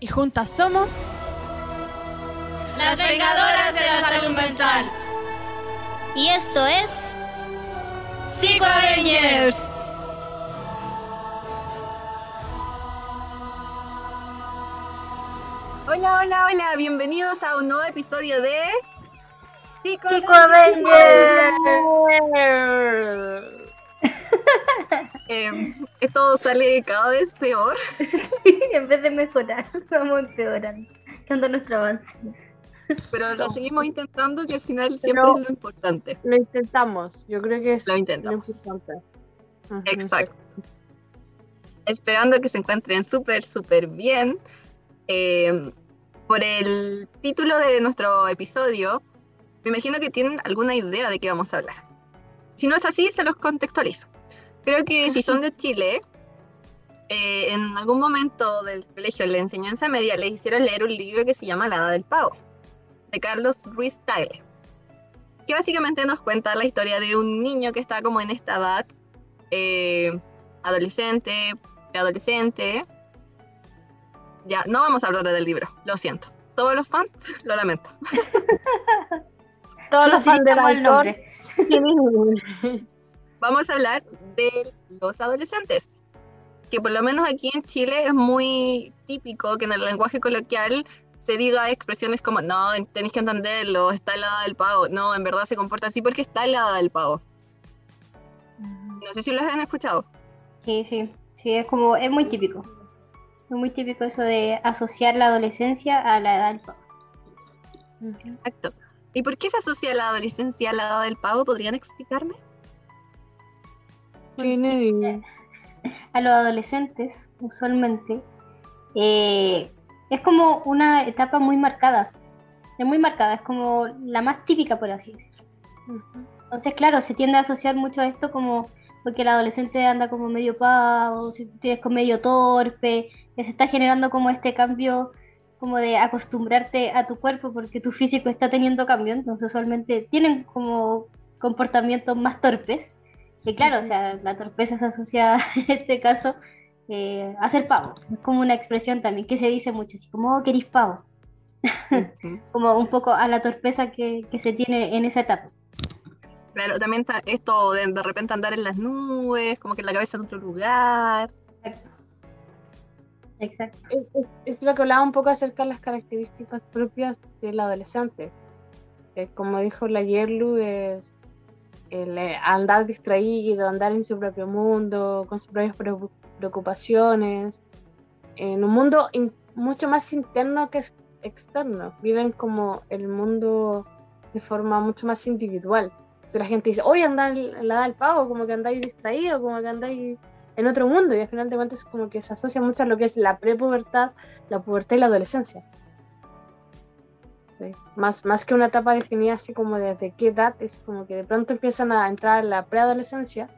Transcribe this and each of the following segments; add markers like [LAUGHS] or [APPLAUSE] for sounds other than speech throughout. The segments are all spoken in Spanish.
Y juntas somos Las vengadoras de la salud mental. Y esto es... Psico Avengers. Hola, hola, hola, bienvenidos a un nuevo episodio de Psico Eh, esto sale cada vez peor. [LAUGHS] en vez de mejorar, [LAUGHS] vamos empeorando. Tanto nuestro avance. Pero lo seguimos intentando, que al final siempre Pero- es lo importante. Lo intentamos, yo creo que es Lo importante. Exacto. Esperando que se encuentren súper, súper bien. Eh, por el título de nuestro episodio, me imagino que tienen alguna idea de qué vamos a hablar. Si no es así, se los contextualizo. Creo que si son de Chile, eh, en algún momento del colegio, en la enseñanza media, les hicieron leer un libro que se llama La Edad del Pavo, de Carlos Ruiz Tagle, que básicamente nos cuenta la historia de un niño que está como en esta edad, eh, adolescente, preadolescente. Ya, no vamos a hablar del libro, lo siento. Todos los fans, [LAUGHS] lo lamento. Todos los fans del nombre. [LAUGHS] Vamos a hablar de los adolescentes. Que por lo menos aquí en Chile es muy típico que en el lenguaje coloquial se diga expresiones como, no, tenéis que entenderlo, está edad del pavo. No, en verdad se comporta así porque está edad del pavo. No sé si lo han escuchado. Sí, sí, sí, es como, es muy típico. Es muy típico eso de asociar la adolescencia a la edad del pavo. Exacto. ¿Y por qué se asocia la adolescencia a la edad del pavo? ¿Podrían explicarme? Tiene- A los adolescentes, usualmente, eh, es como una etapa muy marcada. Es muy marcada, es como la más típica, por así decirlo. Entonces, claro, se tiende a asociar mucho a esto como porque el adolescente anda como medio pavo, si tienes como medio torpe, que se está generando como este cambio como de acostumbrarte a tu cuerpo porque tu físico está teniendo cambio, entonces usualmente tienen como comportamientos más torpes, que claro, o sea, la torpeza se asocia [LAUGHS] en este caso eh, a ser pavo, es como una expresión también que se dice mucho, así como, oh, querís pavo, [LAUGHS] como un poco a la torpeza que, que se tiene en esa etapa. Claro, también está esto de de repente andar en las nubes, como que la cabeza en otro lugar. Exacto. Exacto. es, es- es lo que hablaba un poco acerca de las características propias del adolescente. Que como dijo la Yerlu, es el eh, andar distraído, andar en su propio mundo, con sus propias preo- preocupaciones, en un mundo in- mucho más interno que externo. Viven como el mundo de forma mucho más individual. Sea, la gente dice, oye, anda en la edad del pavo, como que andáis distraído, como que andáis en otro mundo y al final de cuentas como que se asocia mucho a lo que es la prepubertad, la pubertad y la adolescencia. Sí, Más, más que una etapa definida así como desde qué edad, es como que de pronto empiezan a entrar en la preadolescencia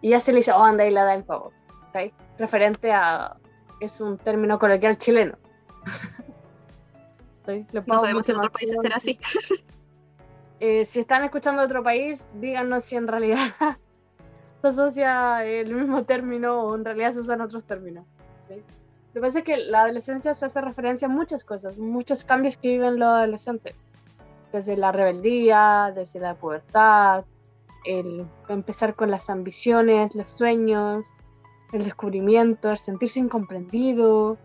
y ya se le dice, oh, anda ahí la edad del pavo. ¿sí? Referente a, es un término coloquial chileno. [LAUGHS] Sí, No sabemos si en más países será así. [LAUGHS] eh, si están escuchando de otro país, díganos si en realidad [LAUGHS] se asocia el mismo término o en realidad se usan otros términos. ¿sí? Lo que pasa es que la adolescencia se hace referencia a muchas cosas, muchos cambios que viven los adolescentes. Desde la rebeldía, desde la pubertad, el empezar con las ambiciones, los sueños, el descubrimiento, el sentirse incomprendido,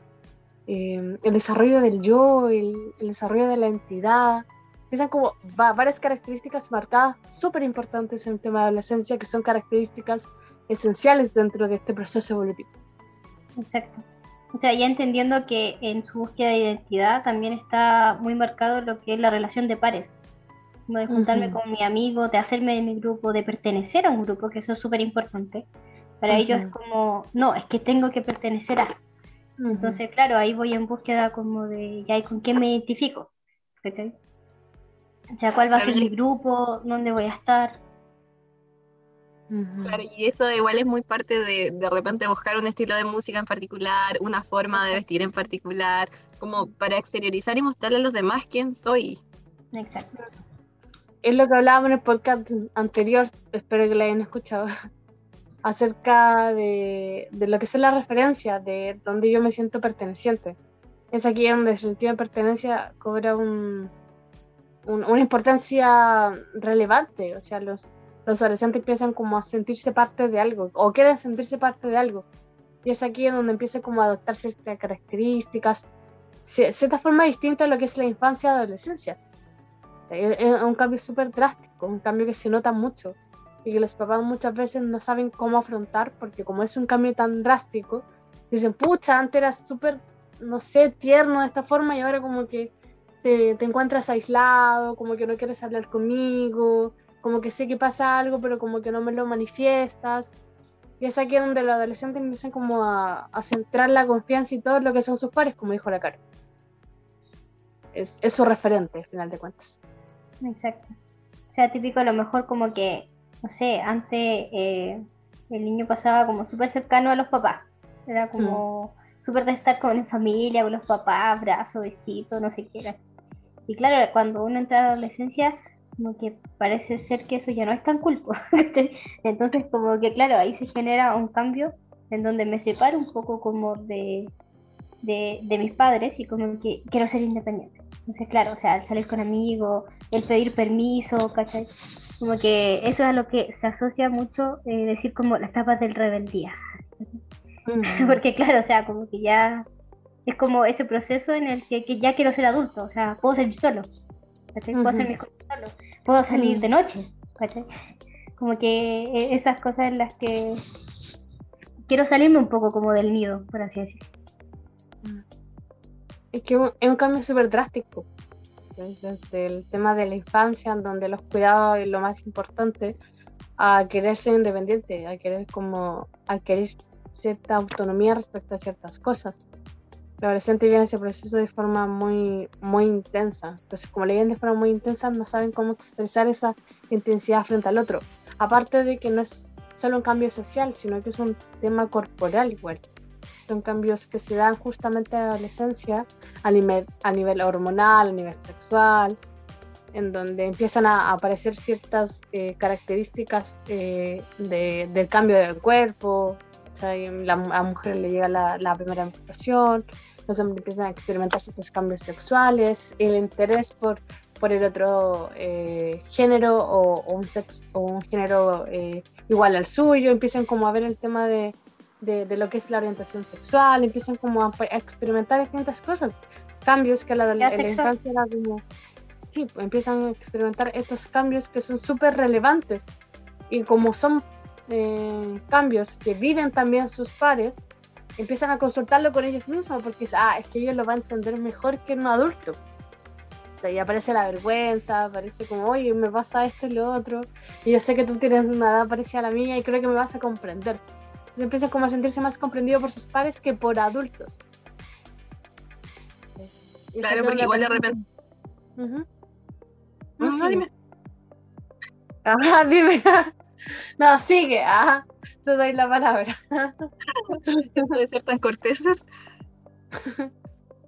eh, el desarrollo del yo, el, el desarrollo de la entidad, empiezan como va- varias características marcadas súper importantes en el tema de adolescencia, que son características esenciales dentro de este proceso evolutivo. Exacto. O sea, ya entendiendo que en su búsqueda de identidad también está muy marcado lo que es la relación de pares. Como de juntarme con mi amigo, de hacerme de mi grupo, de pertenecer a un grupo, que eso es súper importante. Para ellos es como, no, es que tengo que pertenecer a. Entonces, claro, ahí voy en búsqueda como de, ya, ¿y con quién me identifico? ¿Cachai? Ya, ¿cuál va a ser mi grupo? ¿Dónde voy a estar? Claro, y eso igual es muy parte de de repente buscar un estilo de música en particular, una forma de vestir en particular, como para exteriorizar y mostrarle a los demás quién soy. Exacto. Es lo que hablábamos en el podcast anterior, espero que lo hayan escuchado, [LAUGHS] acerca de, de lo que son las referencias, de donde yo me siento perteneciente. Es aquí donde el sentido de pertenencia cobra un, un- una importancia relevante. O sea, los, los adolescentes empiezan como a sentirse parte de algo, o quieren sentirse parte de algo. Y es aquí donde empieza como a adoptar ciertas características, ci- cierta forma distinta a lo que es la infancia y adolescencia. Es un cambio súper drástico, un cambio que se nota mucho y que los papás muchas veces no saben cómo afrontar porque como es un cambio tan drástico, dicen, pucha, antes eras súper, no sé, tierno de esta forma y ahora como que te, te encuentras aislado, como que no quieres hablar conmigo, como que sé que pasa algo pero como que no me lo manifiestas. Y es aquí donde los adolescentes empiezan como a, a centrar la confianza y todo lo que son sus pares, como dijo la cara. Es, es su referente, al final de cuentas. Exacto. O sea, típico a lo mejor como que, no sé, antes eh, el niño pasaba como súper cercano a los papás. Era como súper de estar con la familia, con los papás, abrazo, besito, no sé qué era. Y claro, cuando uno entra a la adolescencia, como que parece ser que eso ya no es tan cool. po, [LAUGHS] ¿cachai? Entonces como que claro, ahí se genera un cambio en donde me separo un poco como de, de, de mis padres y como que quiero ser independiente. Entonces, claro, o sea, el salir con amigos, el pedir permiso, ¿cachai? Como que eso es a lo que se asocia mucho, eh, decir como las etapas del rebeldía. [LAUGHS] Porque claro, o sea, como que ya es como ese proceso en el que, que ya quiero ser adulto, o sea, puedo salir solo, ¿cachai? Puedo mis cosas solo, puedo salir Mm. de noche, ¿cachai? Como que eh, esas cosas en las que quiero salirme un poco como del nido, por así decirlo. Es que es un cambio súper drástico. Desde el tema de la infancia, en donde los cuidados es lo más importante, a querer ser independiente, a querer como a querer cierta autonomía respecto a ciertas cosas. El adolescente vive ese proceso de forma muy, muy intensa. Entonces, como le viven de forma muy intensa, no saben cómo expresar esa intensidad frente al otro. Aparte de que no es solo un cambio social, sino que es un tema corporal igual. Son cambios que se dan justamente a la adolescencia a nivel, a nivel hormonal, a nivel sexual, en donde empiezan a aparecer ciertas eh, características eh, de- del cambio del cuerpo. La, a la mujer le llega la, la primera menstruación, los hombres empiezan a experimentar ciertos cambios sexuales, el interés por, por el otro eh, género o, o un sexo, o un género eh, igual al suyo, empiezan como a ver el tema de, de, de lo que es la orientación sexual, empiezan como a, a experimentar distintas cosas, cambios que la, en la sexual. infancia era como, sí, pues, empiezan a experimentar estos cambios que son súper relevantes y como son eh, cambios que viven también sus pares, empiezan a consultarlo con ellos mismos porque ah, es que ellos lo van a entender mejor que un adulto. O sea, y aparece la vergüenza, aparece como, oye, me pasa esto y lo otro, y yo sé que tú tienes una edad parecida a la mía y creo que me vas a comprender. Entonces empieza como a sentirse más comprendido por sus pares que por adultos. Y Claro, porque igual de repente. No, No, no, sigue. dime. Ajá, [LAUGHS] dime. No, sigue. Ajá. Te doy la palabra. [LAUGHS] De ser tan corteses.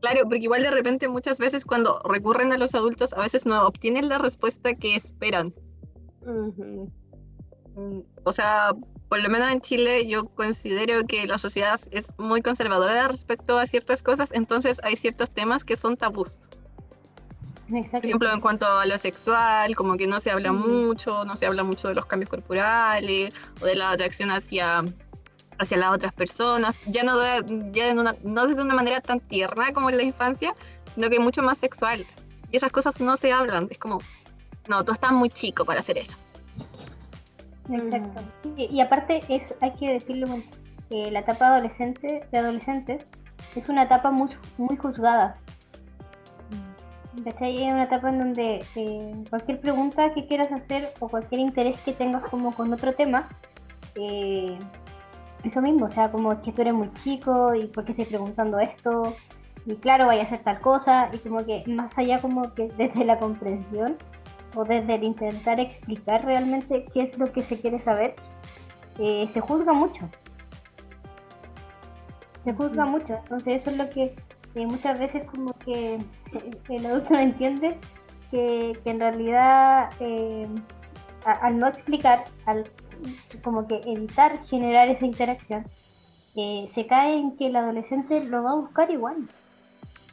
Claro, porque igual de repente muchas veces cuando recurren a los adultos, a veces no obtienen la respuesta que esperan. Mm, O sea, por lo menos en Chile yo considero que la sociedad es muy conservadora respecto a ciertas cosas, entonces hay ciertos temas que son tabús. Por ejemplo, en cuanto a lo sexual, como que no se habla Mm. mucho, no se habla mucho de los cambios corporales o de la atracción hacia, hacia las otras personas, ya no, de, ya en una, no desde una manera tan tierna como en la infancia, sino que mucho más sexual. Y esas cosas no se hablan, es como, no, tú estás muy chico para hacer eso. Exacto. Y, y aparte es, hay que decirlo, que la etapa adolescente, de adolescentes es una etapa muy, muy juzgada. ¿Cachai? Es una etapa en donde eh, cualquier pregunta que quieras hacer o cualquier interés que tengas como con otro tema, eh, eso mismo, o sea, como es que tú eres muy chico y por qué estoy preguntando esto, y claro, vaya a hacer tal cosa, y como que más allá como que desde la comprensión o desde el intentar explicar realmente qué es lo que se quiere saber, eh, se juzga mucho. Se juzga mucho, entonces eso es lo que eh, muchas veces como que el adulto no entiende que, en realidad eh, al no explicar, al como que evitar generar esa interacción, se cae en que el adolescente lo va a buscar igual.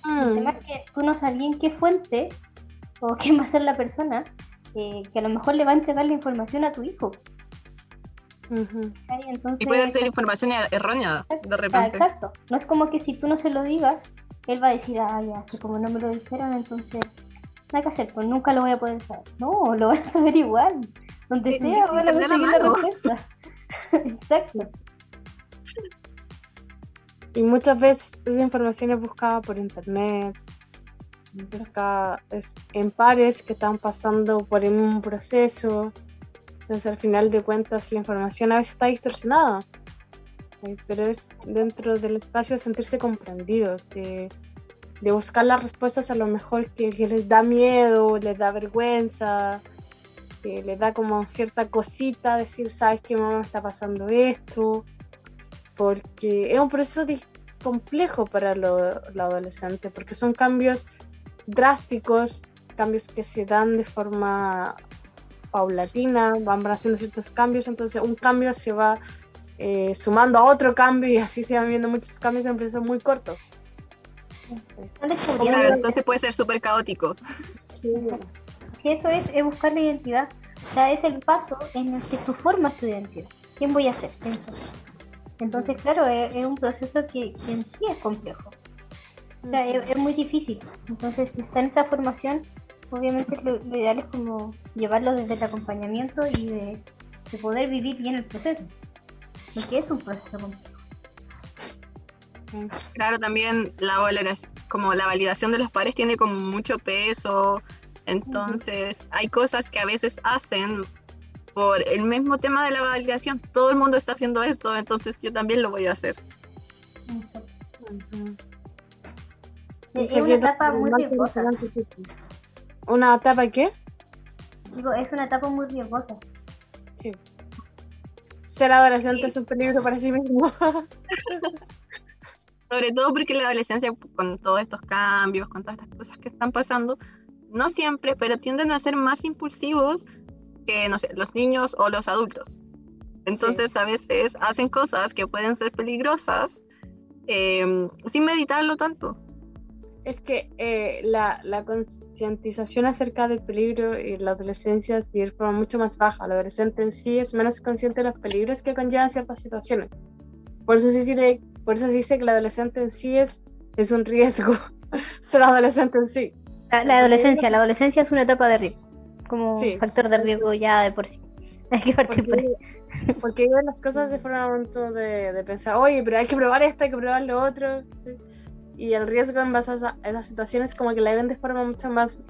Además mm. que tú no sabes en qué fuente o [LAUGHS] quién va a ser la persona que a lo mejor le va a entregar la información a tu hijo. y puede ser información errónea de repente. Exacto. No es como que si tú no se lo digas, él va a decir, ah, ya, que como no me lo dijeron, entonces nada que hacer, pues nunca lo voy a poder saber. No, lo van a saber igual. Donde sea, van a conseguir la, respuesta. [LAUGHS] Exacto. Y muchas veces esa información es buscada por internet, buscada en pares que están pasando por un proceso. Entonces, al final de cuentas, la información a veces está distorsionada, eh, pero es dentro del espacio de sentirse comprendidos, de, buscar las respuestas a lo mejor que, les da miedo, les da vergüenza, que les da como cierta cosita, decir, sabes que mamá está pasando esto, porque es un proceso complejo para los adolescentes, porque son cambios drásticos, cambios que se dan de forma paulatina, van haciendo ciertos cambios, entonces un cambio se va eh, sumando a otro cambio y así se van viendo muchos cambios en un proceso muy corto. entonces puede ser súper caótico. Sí. Eso es, es buscar la identidad. O sea, es el paso en el que tú formas tu identidad. ¿Quién voy a ser? Eso. Entonces, claro, es, un proceso que, en sí es complejo. O sea, es, muy difícil. Entonces, si está en esa formación, obviamente lo, ideal es como llevarlo desde el acompañamiento y de, poder vivir bien el proceso. Porque es un proceso complejo. Claro, también la valoración, como la validación de los pares tiene como mucho peso, entonces hay cosas que a veces hacen por el mismo tema de la validación. Todo el mundo está haciendo esto, entonces yo también lo voy a hacer. Es una etapa muy riesgosa. ¿Una etapa qué? Digo, es una etapa muy riesgosa. Sí. Ser adolescente es un peligro para sí mismo. [LAUGHS] Sobre todo porque la adolescencia, con todos estos cambios, con todas estas cosas que están pasando, no siempre, pero tienden a ser más impulsivos que, no sé, los niños o los adultos. Entonces a veces hacen cosas que pueden ser peligrosas em, sin meditarlo tanto. Es que eh, la, la concientización acerca del peligro y la adolescencia es de forma mucho más baja. El adolescente en sí es menos consciente de los peligros que conllevan ciertas situaciones. Por eso se dice, por eso se dice que el adolescente en sí es, es un riesgo. [LAUGHS] ser adolescente en sí. la adolescencia, la adolescencia es una etapa de riesgo como factor de riesgo ya de por sí. [LAUGHS] Hay que partir por ahí. Porque ven las cosas de forma de, de, pensar, oye, pero hay que probar esto, hay que probar lo otro. Y el riesgo en base a esas situaciones como que la ven de forma mucho más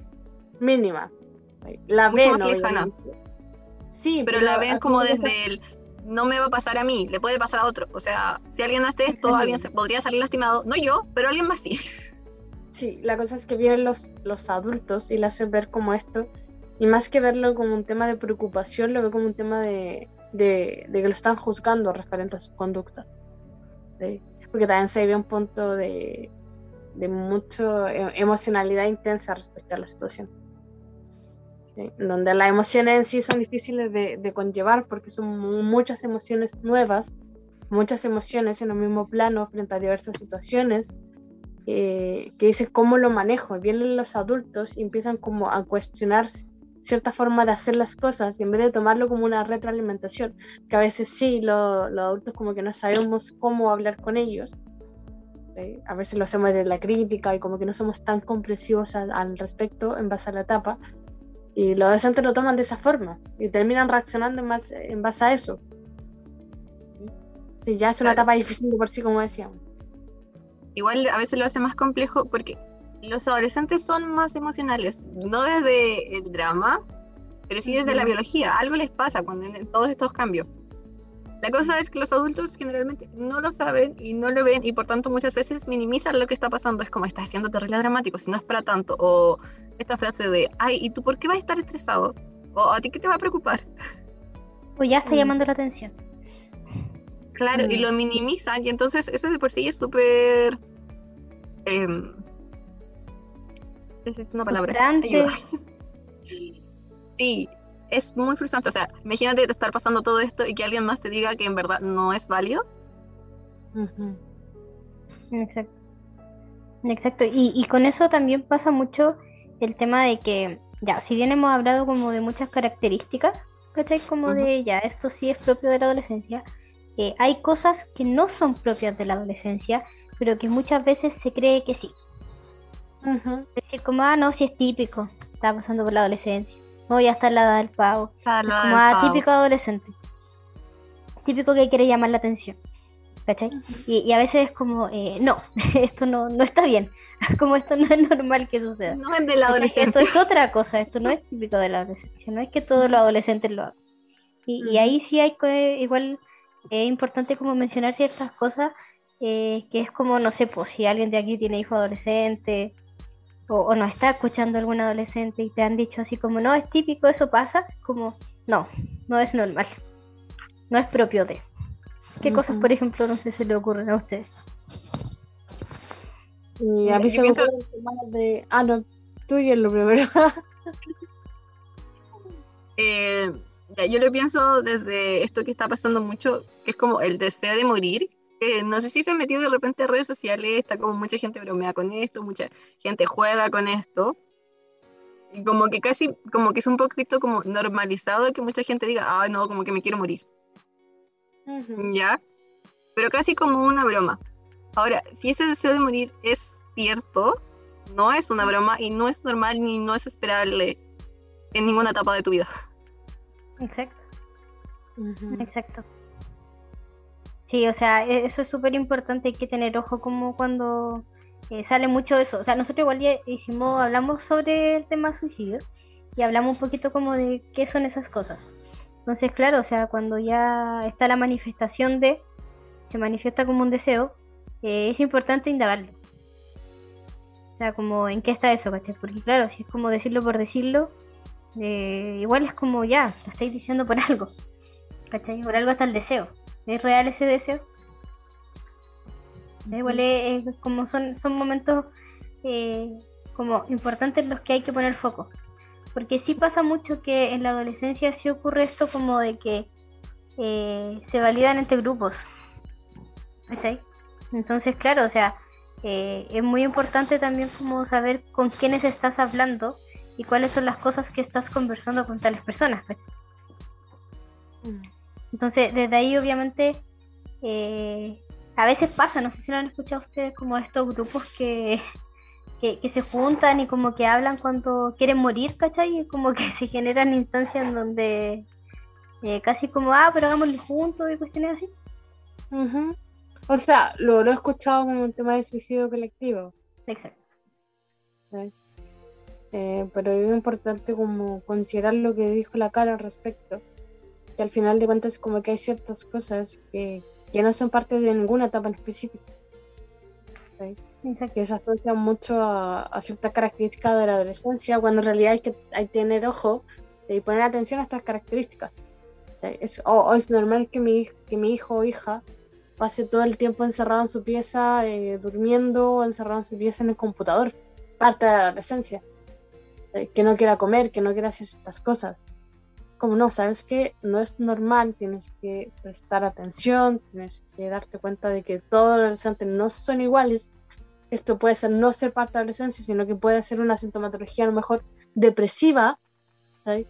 mínima. La ven, Sí, pero, la ven como desde el no me va a pasar a mí, le puede pasar a otro. O sea, si alguien hace esto, alguien se podría salir lastimado. No yo, pero alguien más sí. Sí, la cosa es que vienen los, los adultos y le hacen ver como esto y más que verlo como un tema de preocupación, lo veo como un tema de, de, que lo están juzgando referente a sus conductas. Porque también se ve un punto de, de mucha e, emocionalidad intensa respecto a la situación. Donde las emociones en sí son difíciles de, de, conllevar porque son muchas emociones nuevas, muchas emociones en el mismo plano frente a diversas situaciones. Eh, que dice cómo lo manejo. Vienen los adultos y empiezan como a cuestionarse cierta forma de hacer las cosas y en vez de tomarlo como una retroalimentación, que a veces sí, los adultos como que no sabemos cómo hablar con ellos, a veces lo hacemos de la crítica y como que no somos tan comprensivos al, respecto en base a la etapa, y los adolescentes lo toman de esa forma y terminan reaccionando en base, en base a eso. Sí, ya es una etapa difícil por sí, como decíamos. Igual a veces lo hace más complejo porque los adolescentes son más emocionales, no desde el drama, pero sí desde la biología. Algo les pasa cuando en todos estos cambios. La cosa es que los adultos generalmente no lo saben y no lo ven y por tanto muchas veces minimizan lo que está pasando. Es como, está haciendo terrible dramático, si no es para tanto. O esta frase de, ay, ¿y tú por qué vas a estar estresado? O ¿a ti qué te va a preocupar? O ya está Mm. llamando la atención. Claro, y Mm. lo minimizan y entonces eso de por sí es súper... em, es una palabra. Sí, es muy frustrante. O sea, imagínate estar pasando todo esto y que alguien más te diga que en verdad no es válido. Exacto. Exacto. Y, y con eso también pasa mucho el tema de que, ya, si bien hemos hablado como de muchas características, ¿cachai? Como de, ya, esto sí es propio de la adolescencia, eh, hay cosas que no son propias de la adolescencia, pero que muchas veces se cree que sí. Ujú. Es decir, como, ah, no, si es típico, está pasando por la adolescencia. No, ya está en la edad del pavo. Es la como del pavo. típico adolescente. Típico que quiere llamar la atención. ¿Cachai? Y, y a veces es como, eh, no, [LAUGHS] esto no, no está bien. [LAUGHS] Como esto no es normal que suceda. No es de la ¿Cachai? Esto adolescencia. es otra cosa, esto no es típico de la adolescencia, no es que todos los adolescentes lo hagan. Y, y ahí sí hay igual es importante como mencionar ciertas cosas, eh, que es como, no sé, pues si alguien de aquí tiene hijo adolescente o, o no está escuchando a algún adolescente y te han dicho así como, no, es típico, eso pasa, como, no, no es normal, no es propio de. ¿Qué cosas, por ejemplo, no sé, se le ocurren a ustedes? Y a mí se me pienso- de. Ah, no, tú y lo primero. [LAUGHS] Eh, yo lo pienso desde esto que está pasando mucho, que es como el deseo de morir. Que no sé si se ha metido de repente a redes sociales, está como mucha gente bromea con esto, mucha gente juega con esto. Y como que casi, como que es un poquito como normalizado que mucha gente diga, ah, no, como que me quiero morir. ¿ya? Pero casi como una broma. Ahora, si ese deseo de morir es cierto, no es una broma y no es normal ni no es esperable en ninguna etapa de tu vida. Exacto. Exacto. Sí, o sea, e- eso es súper importante, hay que tener ojo como cuando eh, sale mucho eso. O sea, nosotros igual ya hicimos, hablamos sobre el tema suicidio y hablamos un poquito como de qué son esas cosas. Entonces, claro, o sea, cuando ya está la manifestación de, se manifiesta como un deseo, eh, es importante indagarlo. O sea, como en qué está eso, ¿cachai? Porque claro, si es como decirlo por decirlo, eh, igual es como ya, lo estáis diciendo por [LAUGHS] algo. ¿Cachai? Por algo está el deseo. ¿Es real ese deseo? Eh, Igual es, es como son, son momentos eh, como importantes en los que hay que poner foco. Porque sí pasa mucho que en la adolescencia sí ocurre esto como de que eh, se validan entre grupos. Entonces, claro, o sea, eh, es muy importante también como saber con quiénes estás hablando y cuáles son las cosas que estás conversando con tales personas. Entonces, desde ahí obviamente eh, a veces pasa, no sé si lo han escuchado ustedes, como estos grupos que, que, que se juntan y como que hablan cuando quieren morir, ¿cachai? Y como que [LAUGHS] se generan instancias en donde eh, casi como, ah, pero hagámoslo juntos y cuestiones así. Ujú. O sea, lo, lo he escuchado como un tema de suicidio colectivo. Exacto. Eh, pero es importante como considerar lo que dijo la cara al respecto. Que al final de cuentas como que hay ciertas cosas que, que no son parte de ninguna etapa en específico. Que se asocian mucho a, a ciertas características de la adolescencia, cuando en realidad hay que, hay que tener ojo y poner atención a estas características. O es, o- o es normal que mi, que mi hijo o hija pase todo el tiempo encerrado en su pieza, eh, durmiendo, o encerrado en su pieza en el computador. Parte de la adolescencia eh, que no quiera comer, que no quiera hacer ciertas cosas. Como no, sabes que no es normal, tienes que prestar atención, tienes que darte cuenta de que todos los adolescentes no son iguales. Esto puede ser no ser parte de la adolescencia, sino que puede ser una sintomatología a lo mejor depresiva, ¿sabes?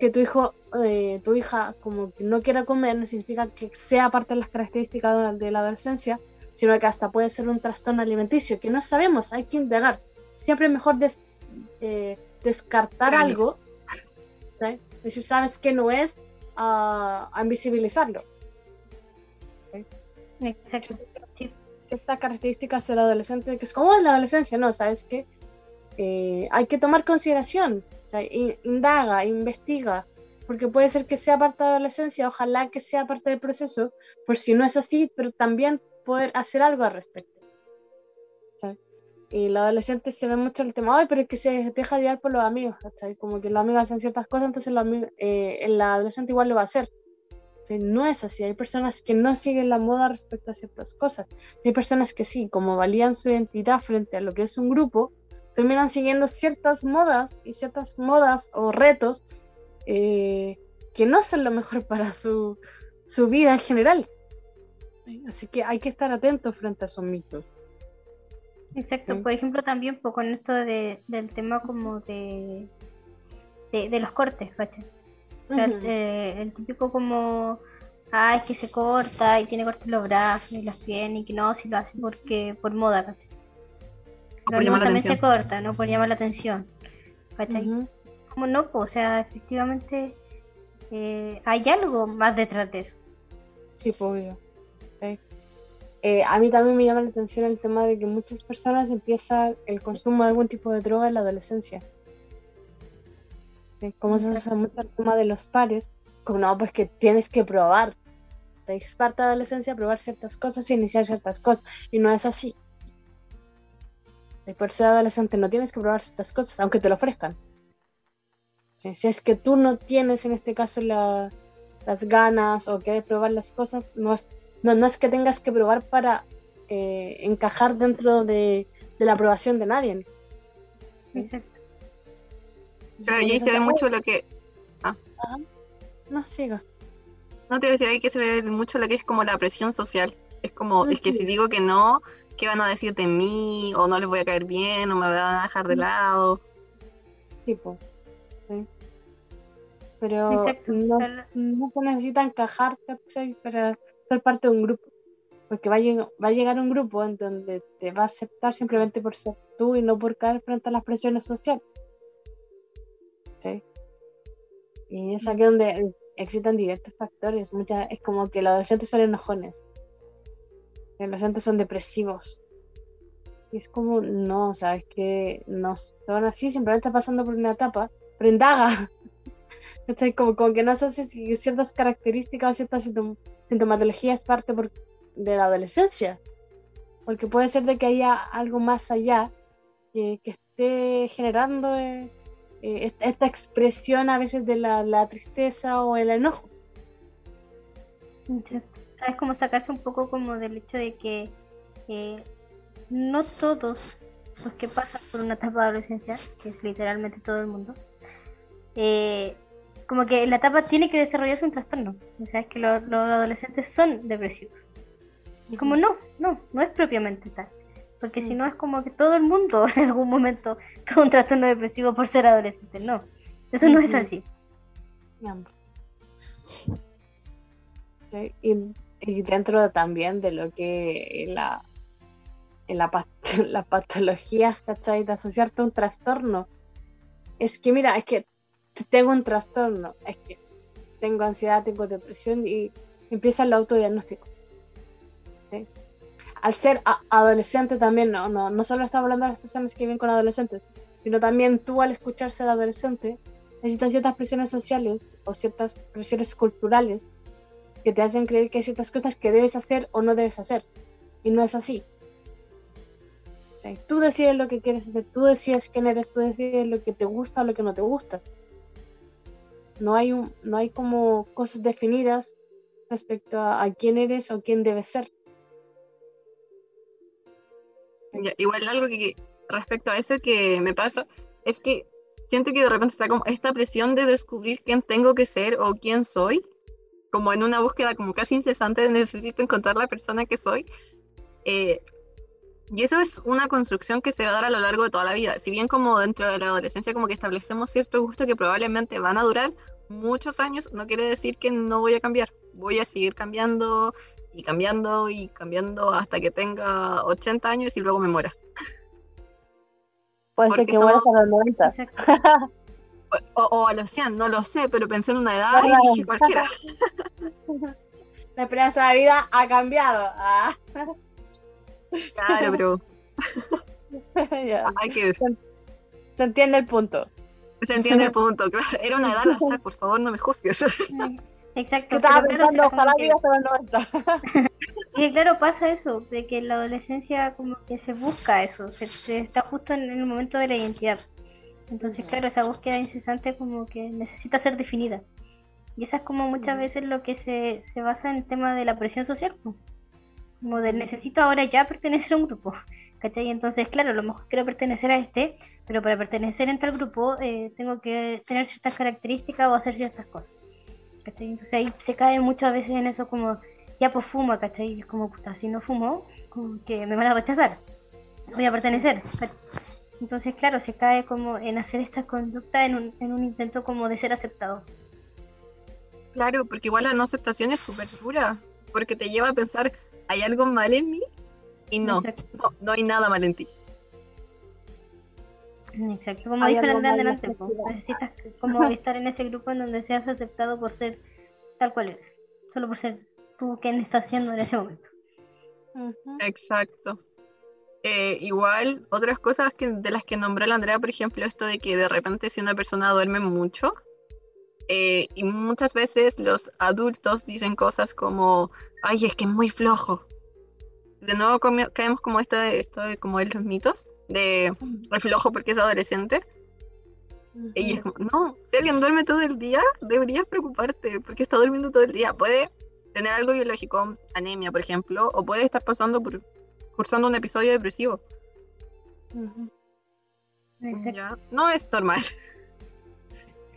Que tu hijo, eh, tu hija como que no quiera comer no significa que sea parte de las características de la adolescencia, sino que hasta puede ser un trastorno alimenticio, que no sabemos, hay que indagar. Siempre es mejor des- eh, descartar algo, ¿sabes? Decir, sabes que no es, a, a invisibilizarlo. Exacto. Sí. Ciertas características del adolescente, que es como en la adolescencia, no, sabes que hay que tomar consideración, o sea, in- indaga, investiga, porque puede ser que sea parte de la adolescencia, ojalá que sea parte del proceso, por si no es así, pero también poder hacer algo al respecto. Y la adolescente se ve mucho el tema, ay, pero es que se deja llevar por los amigos, Como que los amigos hacen ciertas cosas, entonces los eh, la adolescente igual lo va a hacer. No es así, hay personas que no siguen la moda respecto a ciertas cosas. Hay personas que sí, como valían su identidad frente a lo que es un grupo, terminan siguiendo ciertas modas y ciertas modas o retos eh, que no son lo mejor [LAUGHS] para su, su vida en general. Así que hay que estar atentos frente a esos mitos. Exacto, por ejemplo también pues, con esto de, del tema como de, de, los cortes, eh, el típico como, ah, es que se corta y tiene cortes los brazos y las piernas y que no, si lo hace porque por moda, ¿cachai? no, también se corta, ¿no? Por llamar la atención, Como no, pues, o sea, efectivamente eh, hay algo más detrás de eso. Sí, pues, obvio. Eh, a mí también me llama la atención el tema de que muchas personas empiezan el consumo de algún tipo de droga en la adolescencia. Como se usa mucho el tema de los pares, como no, pues que tienes que probar. Es parte de adolescencia probar ciertas cosas y iniciar ciertas cosas. Y no es así. Por ser adolescente no tienes que probar ciertas cosas, aunque te lo ofrezcan. Si es que tú no tienes en este caso las ganas o quieres probar las cosas, no es no, no es que tengas que probar para eh, encajar dentro de, la aprobación de nadie. Exacto. Pero ahí se ve mucho lo que. Ah. No, siga. No te voy a decir ahí que se ve mucho lo que es como la presión social. Es como, es que si digo que no, ¿qué van a decir de mí? O no les voy a caer bien, o me van a dejar de lado. Sí, pues. Pero no, no se necesita encajar, Para parte de un grupo. Porque va a, llegar un grupo en donde te va a aceptar simplemente por ser tú y no por caer frente a las presiones sociales. ¿Sí? Y es aquí donde existen diversos factores. Muchas, es como que los adolescentes son enojones. Los adolescentes son depresivos. Y es como, no, sabes que no son así, simplemente pasando por una etapa, pero indaga. [LAUGHS] Como, como que no sé ciertas características o ciertas sintomatología es parte de la adolescencia, porque puede ser de que haya algo más allá que esté generando eh, eh, esta, expresión a veces de la, tristeza o el enojo. Es como sacarse un poco como del hecho de que no todos los que pasan por una etapa de adolescencia, que es literalmente todo el mundo, eh, como que la etapa tiene que desarrollarse un trastorno. O sea, es que los adolescentes son depresivos. Y como no, no, no es propiamente tal. Porque si no es como que todo el mundo [LAUGHS] en algún momento tuvo un trastorno depresivo por ser adolescente. No, eso no es así. Y, dentro también de lo que la, la, [LAUGHS] la patología, ¿cachai? De asociarte a un trastorno. Es que mira, es que tengo un trastorno, es que tengo ansiedad, tengo depresión y empieza el autodiagnóstico. Al ser adolescente también, no, no, no solo estamos hablando de las personas que viven con adolescentes, sino también tú al escucharse al adolescente necesitas ciertas presiones sociales o ciertas presiones culturales que te hacen creer que hay ciertas cosas que debes hacer o no debes hacer. Y no es así. tú decides lo que quieres hacer, tú decides quién eres, tú decides lo que te gusta o lo que no te gusta no hay, un, no hay como cosas definidas respecto a, quién eres o quién debes ser. Igual algo que respecto a eso que me pasa es que siento que de repente está como esta presión de descubrir quién tengo que ser o quién soy, como en una búsqueda como casi incesante de necesito encontrar la persona que soy. Eh, y eso es una construcción que se va a dar a lo largo de toda la vida. Si bien como dentro de la adolescencia como que establecemos ciertos gustos que probablemente van a durar muchos años, no quiere decir que no voy a cambiar. Voy a seguir cambiando y cambiando y cambiando hasta que tenga 80 años y luego me muera. Puede ser que mueras a los 90. [LAUGHS] o, a los 100, no lo sé, pero pensé en una edad y dije cualquiera. [LAUGHS] La esperanza de vida ha cambiado. Ah. Claro, pero. [LAUGHS] Hay que... se, entiende el punto. Se entiende el [LAUGHS] punto, claro. Era una edad al azar, por favor, no me juzgues. [LAUGHS] Exacto. Estaba pensando, ojalá que- hasta los 90. Y [LAUGHS] claro, pasa eso, de que en la adolescencia como que se busca eso, se, se está justo en el momento de la identidad. Entonces, claro, esa búsqueda incesante como que necesita ser definida. Y esa es como muchas veces lo que se, se basa en el tema de la presión social. Como de necesito ahora ya pertenecer a un grupo. ¿Cachai? Entonces, claro, a lo mejor quiero pertenecer a este, pero para pertenecer en tal grupo eh, tengo que tener ciertas características o hacer ciertas cosas. ¿Cachai? Entonces ahí se cae muchas veces en eso como, ya pues fuma, ¿cachai? Es como, puta, si no fumo, como que me van a rechazar. Voy a pertenecer. Entonces, claro, se cae como en hacer esta conducta en un, en un intento como de ser aceptado. Claro, porque igual la no aceptación es súper porque te lleva a pensar, ¿hay algo mal en mí? Y no, no, no hay nada mal en ti. Exacto, como Hay dijo la delante, po, sociedad. necesitas como [LAUGHS] estar en ese grupo en donde seas aceptado por ser tal cual eres, solo por ser tú quien estás haciendo en ese momento. Exacto. Eh, igual, otras cosas que, de las que nombró la Andrea, por ejemplo, esto de que de repente si una persona duerme mucho, eh, y muchas veces los adultos dicen cosas como, ay, es que es muy flojo. De nuevo caemos como esto de, esto de como en los mitos, de es flojo porque es adolescente. Y es como, no, si alguien duerme todo el día, deberías preocuparte porque está durmiendo todo el día. Puede tener algo biológico, anemia, por ejemplo, o puede estar pasando por, cursando un episodio depresivo. No es normal.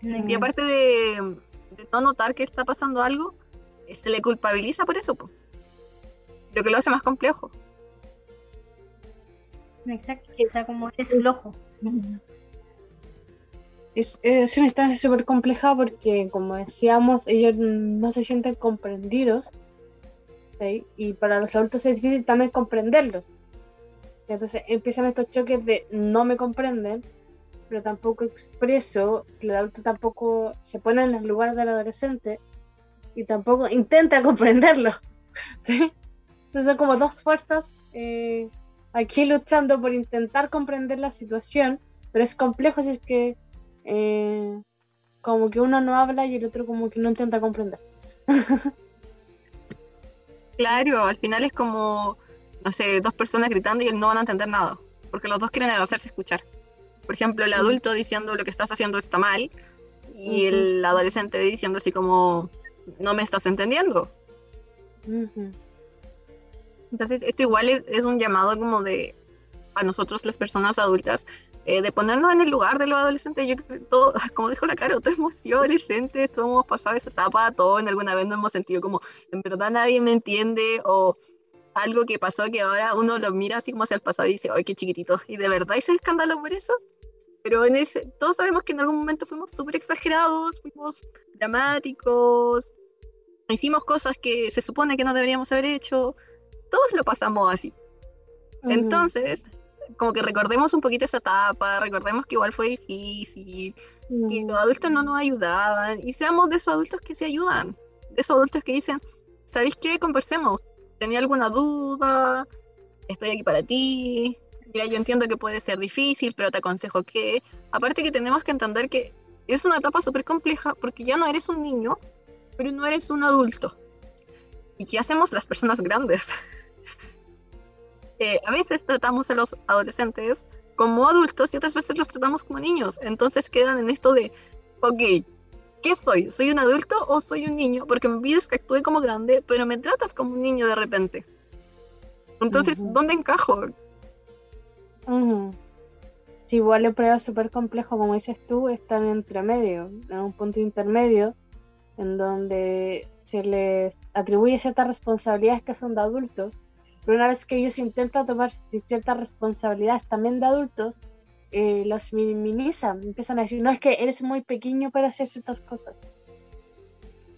Y aparte de, de no notar que está pasando algo, eh, se le culpabiliza por eso, po. Lo que lo hace más complejo. Exacto, sea, como eres flojo. Es, es una instancia súper compleja porque, como decíamos, ellos no se sienten comprendidos. ¿sí? Y para los adultos es difícil también comprenderlos. Entonces empiezan estos choques de no me comprenden, pero tampoco expreso, que el adulto tampoco se pone en los lugares del adolescente y tampoco intenta [LAUGHS] comprenderlo. ¿sí? Entonces son como dos fuerzas eh, aquí luchando por intentar comprender la situación, pero es complejo si es que eh, como que uno no habla y el otro como que no intenta comprender. [LAUGHS] Claro, al final es como, no sé, dos personas gritando y no van a entender nada, porque los dos quieren hacerse escuchar. Por ejemplo, el adulto diciendo lo que estás haciendo está mal y el adolescente diciendo así como, no me estás entendiendo. Ujú. Entonces, esto igual es, es un llamado como de, a nosotros las personas adultas, eh, de ponernos en el lugar de los adolescentes. Yo creo que todo, [LAUGHS] como dijo la cara, todos hemos sido adolescentes, todos hemos pasado esa etapa, todos en alguna vez nos hemos sentido como, en verdad nadie me entiende, o algo que pasó que ahora uno lo mira así como hacia el pasado y dice, ¡ay, qué chiquitito! Y de verdad hice escándalo por eso. Pero en ese, todos sabemos que en algún momento fuimos súper exagerados, fuimos dramáticos, hicimos cosas que se supone que no deberíamos haber hecho, todos lo pasamos así. Entonces, como que recordemos un poquito esa etapa, recordemos que igual fue difícil, que Ujú. los adultos no nos ayudaban, y seamos de esos adultos que se ayudan, de esos adultos que dicen, ¿sabéis qué? Conversemos, tenía alguna duda, estoy aquí para ti, mira, yo entiendo que puede ser difícil, pero te aconsejo que, aparte que tenemos que entender que es una etapa súper compleja, porque ya no eres un niño, pero no eres un adulto. ¿Y qué hacemos las personas grandes? Eh, a veces tratamos a los adolescentes como adultos y otras veces los tratamos como niños. Entonces quedan en esto de, ok, ¿qué soy? ¿Soy un adulto o soy un niño? Porque me pides que actúe como grande, pero me tratas como un niño de repente. Entonces. ¿dónde encajo? Ujú. Sí, igual el periodo súper complejo, como dices tú, están entre medio, en un punto intermedio, en donde se les atribuye ciertas responsabilidades que son de adultos, pero una vez que ellos intentan tomar ciertas responsabilidades también de adultos, eh, los minimizan, empiezan a decir, no, es que eres muy pequeño para hacer ciertas cosas.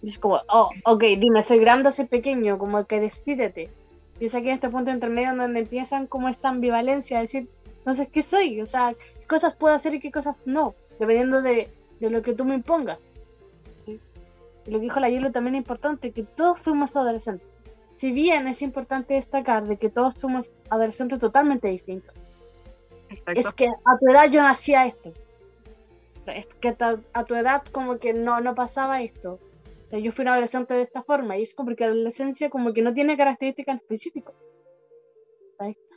Y es como, oh, ok, dime, soy grande o soy pequeño, como que decídete. Y es aquí en este punto intermedio donde empiezan como esta ambivalencia, a decir, entonces, ¿qué soy? O sea, ¿qué cosas puedo hacer y qué cosas no? Dependiendo de, de lo que tú me impongas. ¿sí? Y lo que dijo la Yelo también es importante, que todos fuimos adolescentes. Si bien es importante destacar de que todos fuimos adolescentes totalmente distintos. Exacto. Es que a tu edad yo no hacía esto. Es que a tu edad como que no, no pasaba esto. O sea, yo fui un adolescente de esta forma y es como que la adolescencia como que no tiene características específicas.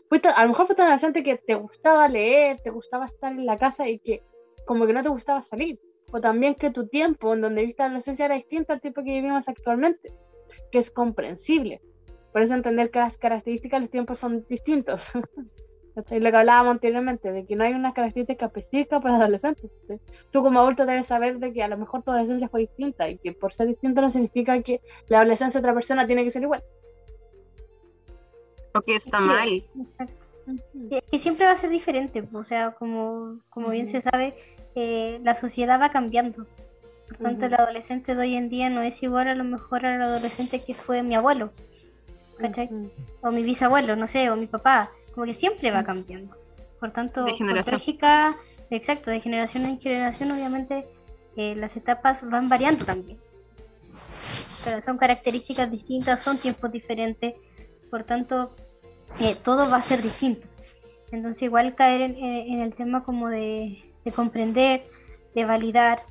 Fuiste- a lo mejor fuiste un adolescente que te gustaba leer, te gustaba estar en la casa y que como que no te gustaba salir. O también que tu tiempo en donde viste la adolescencia era distinto al tiempo que vivimos actualmente, que es comprensible. Por eso entender que las características de los tiempos son distintos. [LAUGHS] ¿Cachai? Lo que hablábamos anteriormente, de que no hay una característica específica para adolescentes. ¿sí? Tú como adulto debes saber de que a lo mejor tu adolescencia fue distinta y que por ser distinta no significa que la adolescencia de otra persona tiene que ser igual. O que está Sí. mal. Exacto. Es que siempre va a ser diferente, o sea, como, como bien se sabe, eh, la sociedad va cambiando. Por tanto, el adolescente de hoy en día no es igual a lo mejor al adolescente que fue mi abuelo, O mi bisabuelo, no sé, o mi papá, como que siempre va cambiando. Por tanto, De por generación. lógica, exacto, de generación en generación, obviamente, eh, las etapas van variando también. Pero son características distintas, son tiempos diferentes, por tanto, eh, todo va a ser distinto. Entonces, igual caer en, en- en el tema como de, de comprender, de validar,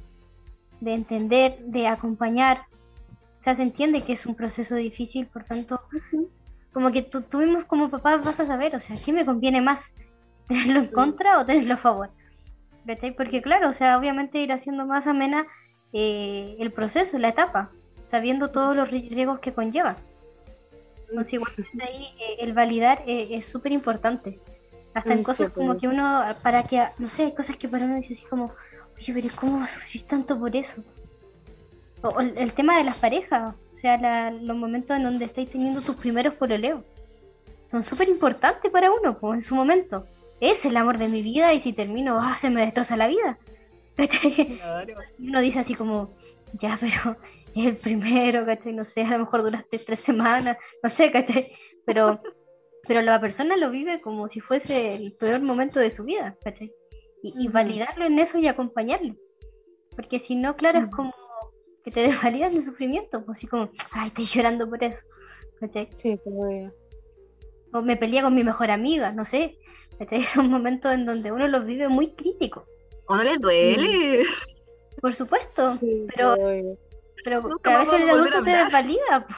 de entender, de acompañar. O sea, se entiende que es un proceso difícil, por tanto, como que tú, mismo como papá vas a saber, o sea, ¿qué me conviene más? [LAUGHS] ¿Tenerlo en contra o tenerlo a favor? ¿Cachai? Porque claro, o sea, obviamente ir haciendo más amena eh, el proceso, la etapa, sabiendo todos los ri- riesgos que conlleva. Entonces, igual desde ahí eh, el validar eh, es súper importante. Hasta en Mm, cosas como que uno, para que, no sé, hay cosas que para uno dice así como, oye, pero ¿cómo vas a sufrir tanto por eso? O, el, el tema de las parejas, o sea, la- los momentos en donde estáis teniendo tus primeros pololeos, son súper importantes para uno, pues en su momento. Es el amor de mi vida y si termino, ah, se me destroza la vida. [LAUGHS] Uno dice así como, ya, pero es [LAUGHS] el primero, ¿cachai? No sé, a lo mejor duraste tres semanas, no sé, ¿cachai? Pero, [LAUGHS] pero la persona lo vive como si fuese el peor momento de su vida, ¿cachai? Y, validarlo en eso y acompañarlo. Porque si no, claro, es como que te [LAUGHS] desvalidas el sufrimiento, pues así como, ay, estoy llorando por eso, ¿cachai? Sí, pues, O me peleé con mi mejor amiga, no sé. ¿cachai? [LAUGHS] Son momentos en donde uno los vive muy críticos, ¿O no les duele? por supuesto. sí, Pero- pues. Pero que a veces el adulto te desvalida, po,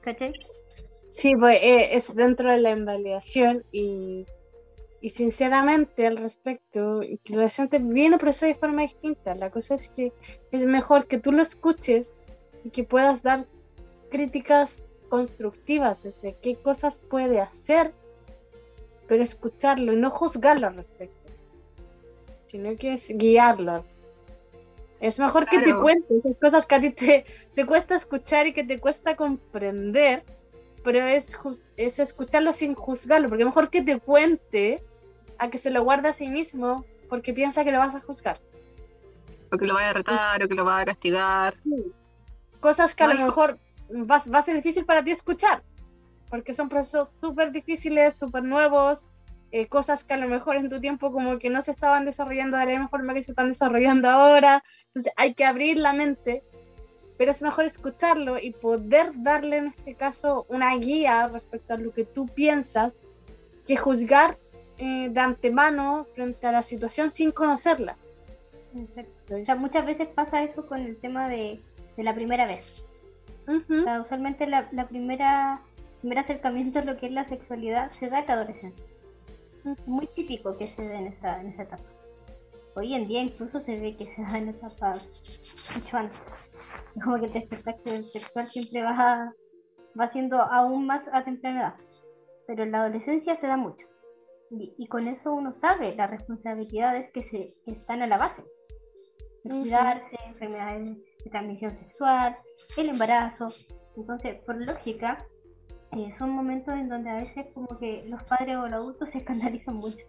¿cachai? Sí, pues eh, es dentro de la invalidación y, y sinceramente al respecto, que el adolescente viene proceso de forma distinta. La cosa es que es mejor que tú lo escuches y que puedas dar críticas constructivas desde qué cosas puede hacer, pero escucharlo y no juzgarlo al respecto, sino que es guiarlo. Es mejor que te Claro. cuente esas cosas que a ti te, te cuesta escuchar y que te cuesta comprender, pero es, es escucharlo sin juzgarlo, porque mejor que te cuente a que se lo guarde a sí mismo porque piensa que lo vas a juzgar. O que lo vaya a retar, o que lo vaya a castigar. Cosas que a No, lo mejor va, va a ser difícil para ti escuchar, porque son procesos súper difíciles, súper nuevos, eh, cosas que a lo mejor en tu tiempo como que no se estaban desarrollando de la misma forma que se están desarrollando ahora. Entonces hay que abrir la mente, pero es mejor escucharlo y poder darle en este caso una guía respecto a lo que tú piensas que juzgar eh, de antemano frente a la situación sin conocerla. Exacto. O sea, muchas veces pasa eso con el tema de, de la primera vez. Ujú. O sea, usualmente la, la primera primer acercamiento a lo que es la sexualidad se da en la adolescencia. Es muy típico que se dé en esa, en esa etapa. Hoy en día incluso se ve que se da en etapas mucho antes. Como que el despertar sexual siempre va, va siendo aún más a temprana edad. Pero en la adolescencia se da mucho. Y, y con eso uno sabe las responsabilidades que se que están a la base. Cuidarse, enfermedades de transmisión sexual, el embarazo. Entonces, por lógica, eh, son momentos en donde a veces como que los padres o los adultos [LAUGHS] se escandalizan mucho.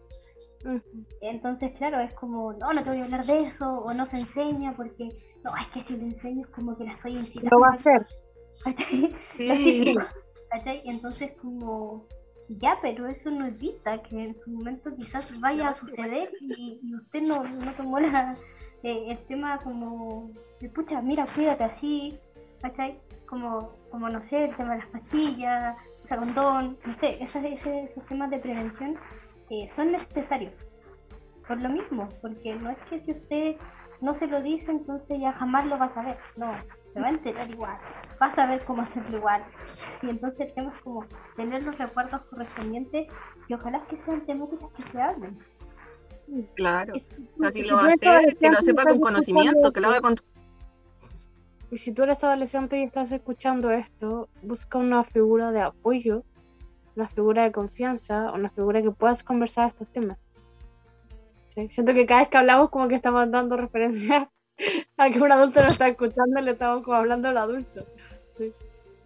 Entonces, claro, es como, no, no te voy a hablar de eso, o no se enseña, porque, no, es que si lo enseño es como que la estoy incitando. Lo va a hacer. [LAUGHS] ¿cachai? Sí. Entonces, como, ya, pero eso no evita que en su momento quizás vaya a suceder y, y usted no, no tomó la, eh, el tema como, de pucha, mira, cuídate así, ¿cachai? Como, como no sé, el tema de las pastillas, usa condón, no sé, esas, ese- esos temas de prevención eh, son necesarios. Por lo mismo, porque no es que si usted no se lo dice, entonces ya jamás lo vas a ver. No, se va a enterar igual. Vas a ver cómo hacerlo igual. Y entonces tenemos como tener los recuerdos correspondientes y ojalá que sean temáticas que se hablen. Claro. Y O sea, si lo va a hacer, que lo adolescente y sepa con estás conocimiento, que lo haga escuchando con... Y si tú eres adolescente y estás escuchando esto, busca una figura de apoyo, una figura de confianza, una figura que puedas conversar estos temas. Siento que cada vez que hablamos como que estamos dando referencia [LAUGHS] a que un adulto nos está escuchando, le estamos como hablando al adulto. ¿sí?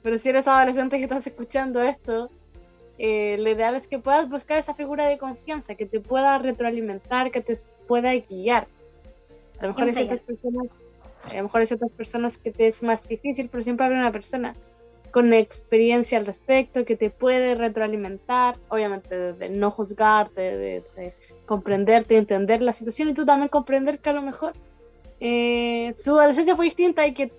Pero si eres adolescente y estás escuchando esto, eh, lo ideal es que puedas buscar esa figura de confianza, que te pueda retroalimentar, que te pueda guiar. A lo mejor hay ciertas personas, a lo mejor hay ciertas personas que te es más difícil, pero siempre habrá una persona con experiencia al respecto que te puede retroalimentar, obviamente de, de no juzgarte, de, de comprenderte, entender la situación y tú también comprender que a lo mejor eh, su adolescencia fue distinta y que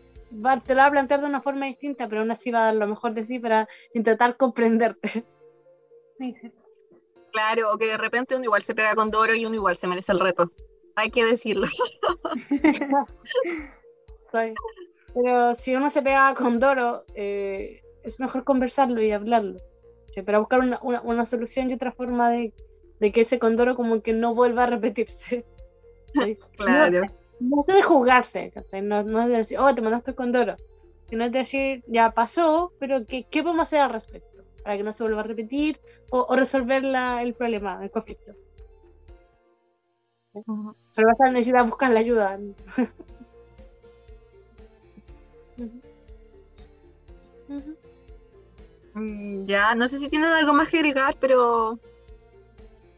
va- te lo va a plantear de una forma distinta, pero aún así va a dar lo mejor de sí para intentar comprenderte. [LAUGHS] Claro, o que de repente uno igual se pega con Doro y uno igual se merece el reto. Hay que decirlo. [LAUGHS] Pero si uno se pega con Doro, eh, es mejor conversarlo y hablarlo. Para buscar una, una- una solución y otra forma de, de que ese condoro como que no vuelva a repetirse. [LAUGHS] Claro. No es de jugarse. No, no es de decir, oh, te mandaste con Doro. Sino es decir, ya pasó, pero ¿qué, qué podemos hacer al respecto? Para que no se vuelva a repetir o, o resolver la- el problema, el conflicto. Pero vas a necesitar buscar la ayuda. [LAUGHS] Mm, Ya, no sé si tienen algo más que agregar, pero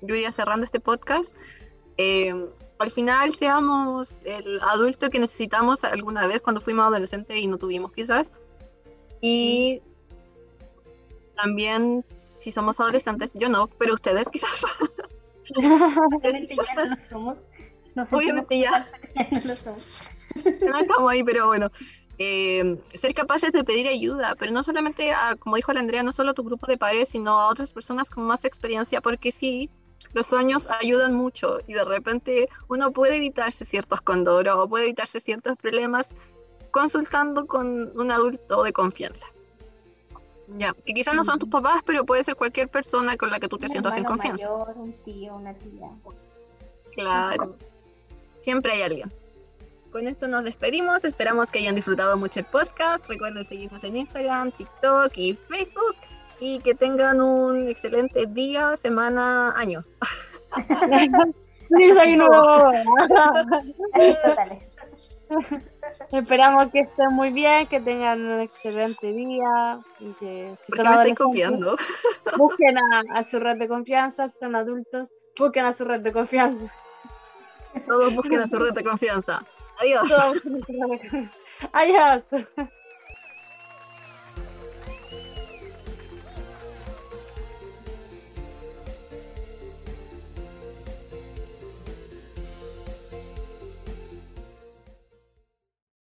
yo iría cerrando este podcast. Eh, al final seamos el adulto que necesitamos alguna vez cuando fuimos adolescentes y no tuvimos quizás. Y también si somos adolescentes, yo no, pero ustedes quizás. [LAUGHS] Obviamente ya no lo somos. No sentimos Obviamente ya. que no lo somos. [LAUGHS] no estamos ahí, pero bueno. eh, ser capaces de pedir ayuda, pero no solamente a, como dijo la Andrea, no solo a tu grupo de padres, sino a otras personas con más experiencia, porque sí, los años ayudan mucho y de repente uno puede evitarse ciertos condoros o puede evitarse ciertos problemas consultando con un adulto de confianza. Ya, que quizás no son tus papás, pero puede ser cualquier persona con la que tú te sientas en confianza. mayor, un tío, una tía. Claro. Siempre hay alguien. Con esto nos despedimos. Esperamos que hayan disfrutado mucho el podcast. Recuerden seguirnos en Instagram, TikTok y Facebook. Y que tengan un excelente día, semana, año. Feliz año nuevo. [LAUGHS] Totales. Esperamos que estén muy bien, que tengan un excelente día. Y que si ¿Por son me copiando? busquen a, a su red de confianza. Si son adultos, busquen a su red de confianza. Todos busquen a su red de confianza. Adiós. Todos busquen a su red de confianza. Adiós.